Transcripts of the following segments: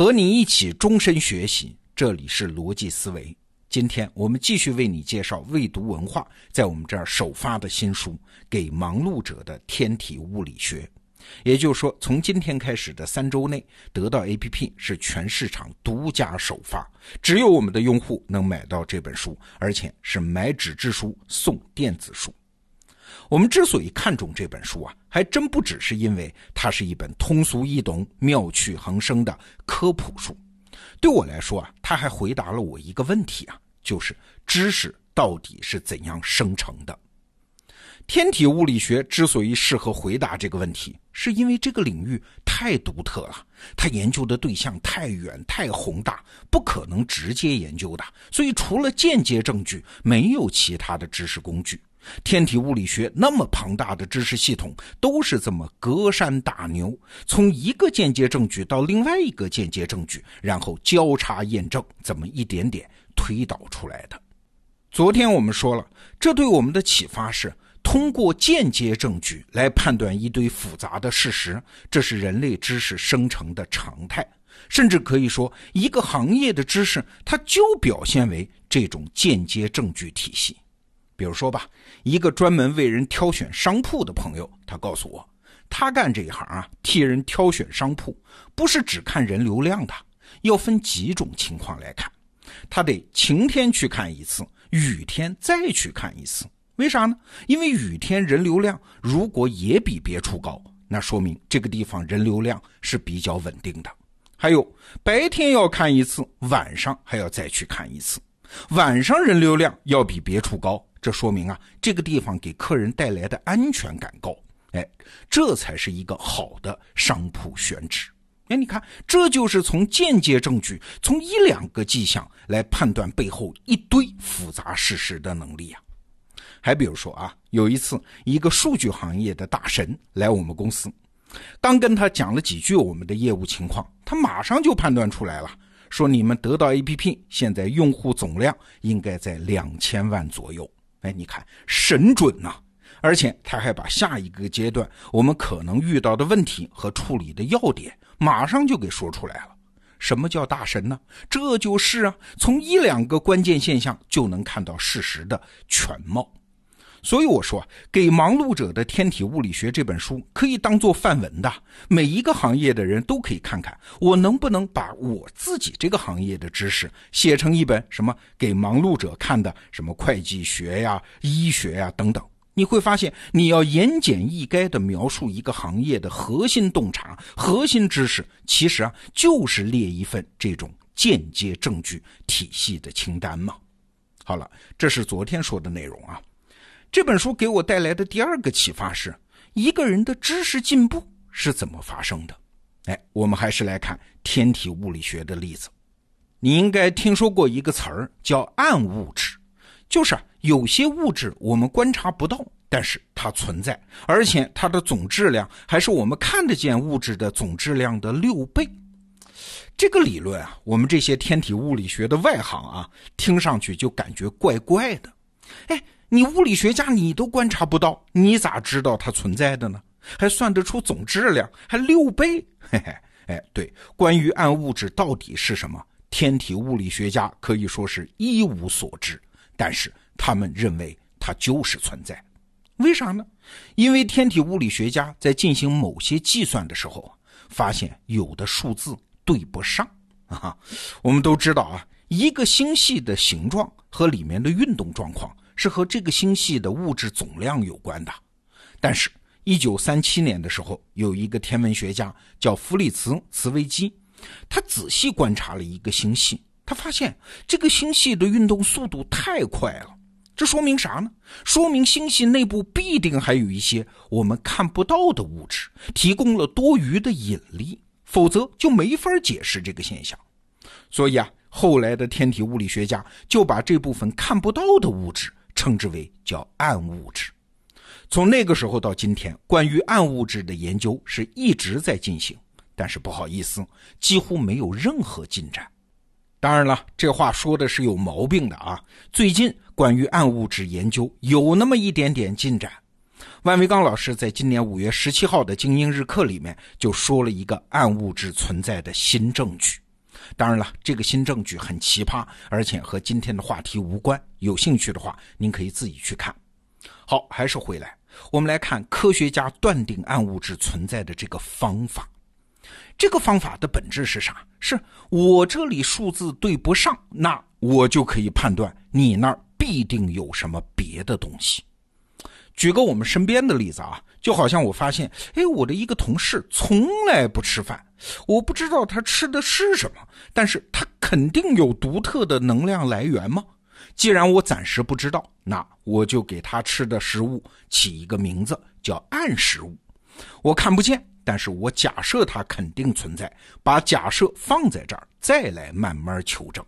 和你一起终身学习，这里是逻辑思维。今天我们继续为你介绍未读文化在我们这儿首发的新书《给忙碌者的天体物理学》。也就是说，从今天开始的三周内，得到 APP 是全市场独家首发，只有我们的用户能买到这本书，而且是买纸质书送电子书。我们之所以看重这本书啊，还真不只是因为它是一本通俗易懂、妙趣横生的科普书。对我来说啊，它还回答了我一个问题啊，就是知识到底是怎样生成的？天体物理学之所以适合回答这个问题，是因为这个领域太独特了，它研究的对象太远、太宏大，不可能直接研究的。所以，除了间接证据，没有其他的知识工具。天体物理学那么庞大的知识系统，都是这么隔山打牛，从一个间接证据到另外一个间接证据，然后交叉验证，怎么一点点推导出来的？昨天我们说了，这对我们的启发是，通过间接证据来判断一堆复杂的事实，这是人类知识生成的常态，甚至可以说，一个行业的知识，它就表现为这种间接证据体系。比如说吧，一个专门为人挑选商铺的朋友，他告诉我，他干这一行啊，替人挑选商铺，不是只看人流量的，要分几种情况来看。他得晴天去看一次，雨天再去看一次。为啥呢？因为雨天人流量如果也比别处高，那说明这个地方人流量是比较稳定的。还有白天要看一次，晚上还要再去看一次，晚上人流量要比别处高。这说明啊，这个地方给客人带来的安全感高，哎，这才是一个好的商铺选址。哎，你看，这就是从间接证据，从一两个迹象来判断背后一堆复杂事实的能力啊。还比如说啊，有一次一个数据行业的大神来我们公司，刚跟他讲了几句我们的业务情况，他马上就判断出来了，说你们得到 APP 现在用户总量应该在两千万左右。哎，你看神准呐！而且他还把下一个阶段我们可能遇到的问题和处理的要点，马上就给说出来了。什么叫大神呢？这就是啊，从一两个关键现象就能看到事实的全貌。所以我说，给忙碌者的天体物理学这本书可以当做范文的，每一个行业的人都可以看看，我能不能把我自己这个行业的知识写成一本什么给忙碌者看的，什么会计学呀、医学呀等等。你会发现，你要言简意赅地描述一个行业的核心洞察、核心知识，其实啊，就是列一份这种间接证据体系的清单嘛。好了，这是昨天说的内容啊。这本书给我带来的第二个启发是，一个人的知识进步是怎么发生的？哎，我们还是来看天体物理学的例子。你应该听说过一个词儿叫暗物质，就是有些物质我们观察不到，但是它存在，而且它的总质量还是我们看得见物质的总质量的六倍。这个理论啊，我们这些天体物理学的外行啊，听上去就感觉怪怪的。哎。你物理学家，你都观察不到，你咋知道它存在的呢？还算得出总质量，还六倍，嘿嘿，哎，对，关于暗物质到底是什么，天体物理学家可以说是一无所知，但是他们认为它就是存在，为啥呢？因为天体物理学家在进行某些计算的时候，发现有的数字对不上啊。我们都知道啊，一个星系的形状和里面的运动状况。是和这个星系的物质总量有关的，但是，一九三七年的时候，有一个天文学家叫弗里茨·茨维基，他仔细观察了一个星系，他发现这个星系的运动速度太快了。这说明啥呢？说明星系内部必定还有一些我们看不到的物质，提供了多余的引力，否则就没法解释这个现象。所以啊，后来的天体物理学家就把这部分看不到的物质。称之为叫暗物质。从那个时候到今天，关于暗物质的研究是一直在进行，但是不好意思，几乎没有任何进展。当然了，这话说的是有毛病的啊。最近关于暗物质研究有那么一点点进展。万维刚老师在今年五月十七号的精英日课里面就说了一个暗物质存在的新证据。当然了，这个新证据很奇葩，而且和今天的话题无关。有兴趣的话，您可以自己去看。好，还是回来，我们来看科学家断定暗物质存在的这个方法。这个方法的本质是啥？是我这里数字对不上，那我就可以判断你那儿必定有什么别的东西。举个我们身边的例子啊，就好像我发现，哎，我的一个同事从来不吃饭，我不知道他吃的是什么，但是他肯定有独特的能量来源吗？既然我暂时不知道，那我就给他吃的食物起一个名字，叫暗食物。我看不见。但是我假设它肯定存在，把假设放在这儿，再来慢慢求证。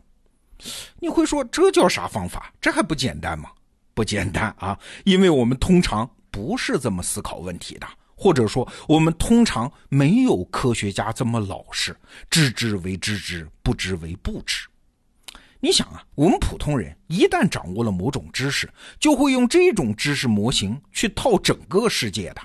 你会说这叫啥方法？这还不简单吗？不简单啊！因为我们通常不是这么思考问题的，或者说我们通常没有科学家这么老实，知之为知之，不知为不知。你想啊，我们普通人一旦掌握了某种知识，就会用这种知识模型去套整个世界的。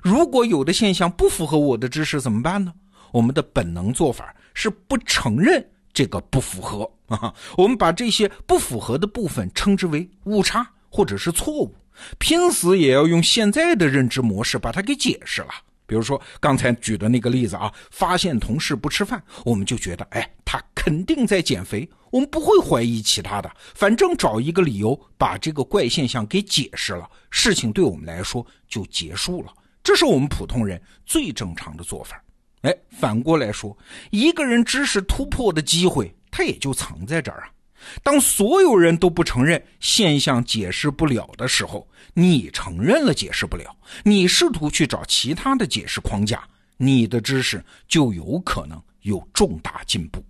如果有的现象不符合我的知识怎么办呢？我们的本能做法是不承认这个不符合啊，我们把这些不符合的部分称之为误差或者是错误，拼死也要用现在的认知模式把它给解释了。比如说刚才举的那个例子啊，发现同事不吃饭，我们就觉得，哎，他肯定在减肥，我们不会怀疑其他的，反正找一个理由把这个怪现象给解释了，事情对我们来说就结束了。这是我们普通人最正常的做法。哎，反过来说，一个人知识突破的机会，他也就藏在这儿啊。当所有人都不承认现象解释不了的时候，你承认了解释不了，你试图去找其他的解释框架，你的知识就有可能有重大进步。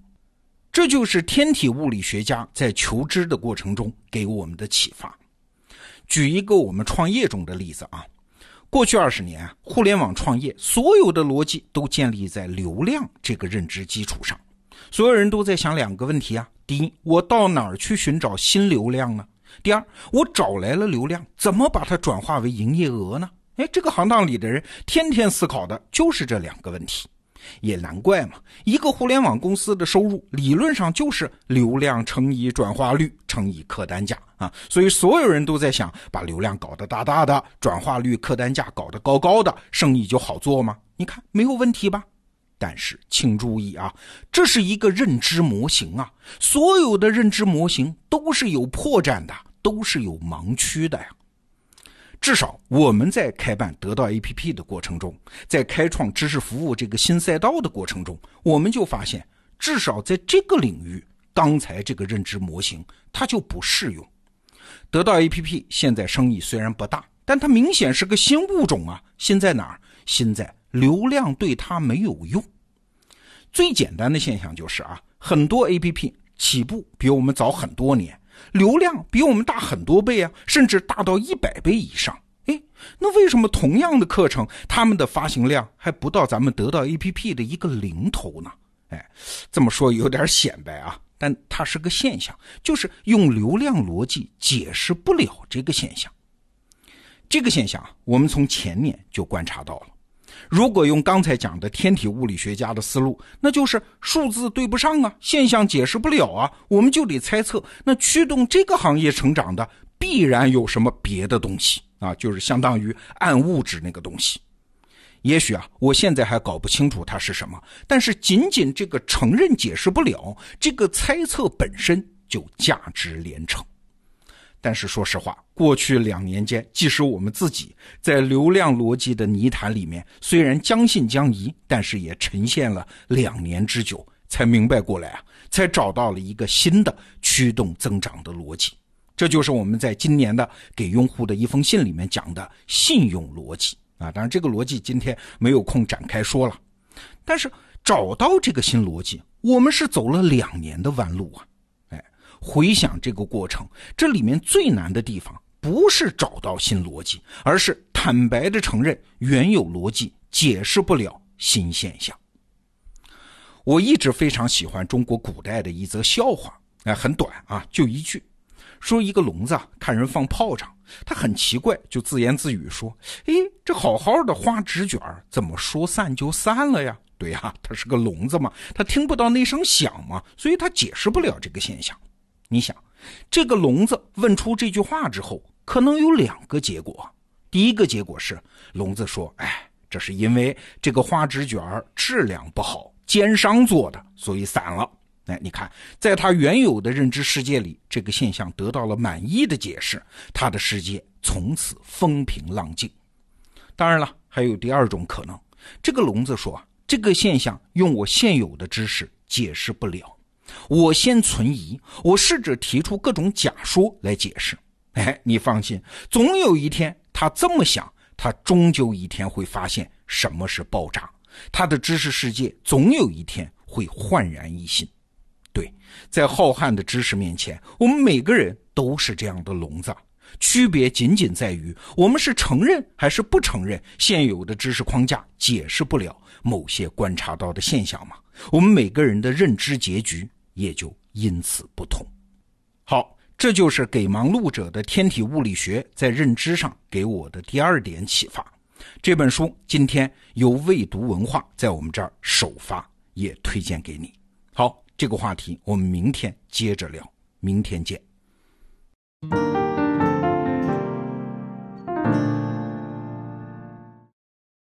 这就是天体物理学家在求知的过程中给我们的启发。举一个我们创业中的例子啊。过去二十年，互联网创业所有的逻辑都建立在流量这个认知基础上。所有人都在想两个问题啊：第一，我到哪儿去寻找新流量呢？第二，我找来了流量，怎么把它转化为营业额呢？哎，这个行当里的人天天思考的就是这两个问题。也难怪嘛，一个互联网公司的收入理论上就是流量乘以转化率乘以客单价啊，所以所有人都在想把流量搞得大大的，转化率、客单价搞得高高的，生意就好做吗？你看没有问题吧？但是请注意啊，这是一个认知模型啊，所有的认知模型都是有破绽的，都是有盲区的呀。至少我们在开办得到 APP 的过程中，在开创知识服务这个新赛道的过程中，我们就发现，至少在这个领域，刚才这个认知模型它就不适用。得到 APP 现在生意虽然不大，但它明显是个新物种啊！新在哪儿？新在流量对它没有用。最简单的现象就是啊，很多 APP 起步比我们早很多年。流量比我们大很多倍啊，甚至大到一百倍以上。哎，那为什么同样的课程，他们的发行量还不到咱们得到 APP 的一个零头呢？哎，这么说有点显摆啊，但它是个现象，就是用流量逻辑解释不了这个现象。这个现象我们从前面就观察到了。如果用刚才讲的天体物理学家的思路，那就是数字对不上啊，现象解释不了啊，我们就得猜测，那驱动这个行业成长的必然有什么别的东西啊，就是相当于暗物质那个东西。也许啊，我现在还搞不清楚它是什么，但是仅仅这个承认解释不了，这个猜测本身就价值连城。但是说实话，过去两年间，即使我们自己在流量逻辑的泥潭里面，虽然将信将疑，但是也沉陷了两年之久，才明白过来啊，才找到了一个新的驱动增长的逻辑。这就是我们在今年的给用户的一封信里面讲的信用逻辑啊。当然，这个逻辑今天没有空展开说了。但是找到这个新逻辑，我们是走了两年的弯路啊。回想这个过程，这里面最难的地方不是找到新逻辑，而是坦白的承认原有逻辑解释不了新现象。我一直非常喜欢中国古代的一则笑话，哎，很短啊，就一句，说一个聋子啊看人放炮仗，他很奇怪，就自言自语说：“哎，这好好的花纸卷怎么说散就散了呀？”对呀，他是个聋子嘛，他听不到那声响嘛，所以他解释不了这个现象。你想，这个聋子问出这句话之后，可能有两个结果。第一个结果是，聋子说：“哎，这是因为这个花纸卷儿质量不好，奸商做的，所以散了。”哎，你看，在他原有的认知世界里，这个现象得到了满意的解释，他的世界从此风平浪静。当然了，还有第二种可能，这个聋子说，这个现象用我现有的知识解释不了，我先存疑，我试着提出各种假说来解释。哎，你放心，总有一天他这么想，他终究一天会发现什么是爆炸，他的知识世界总有一天会焕然一新。对，在浩瀚的知识面前，我们每个人都是这样的聋子，区别仅仅在于我们是承认还是不承认现有的知识框架解释不了某些观察到的现象嘛？我们每个人的认知结局也就因此不同。好，这就是给忙碌者的天体物理学在认知上给我的第二点启发。这本书今天由未读文化在我们这儿首发，也推荐给你。好。这个话题我们明天接着聊，明天见。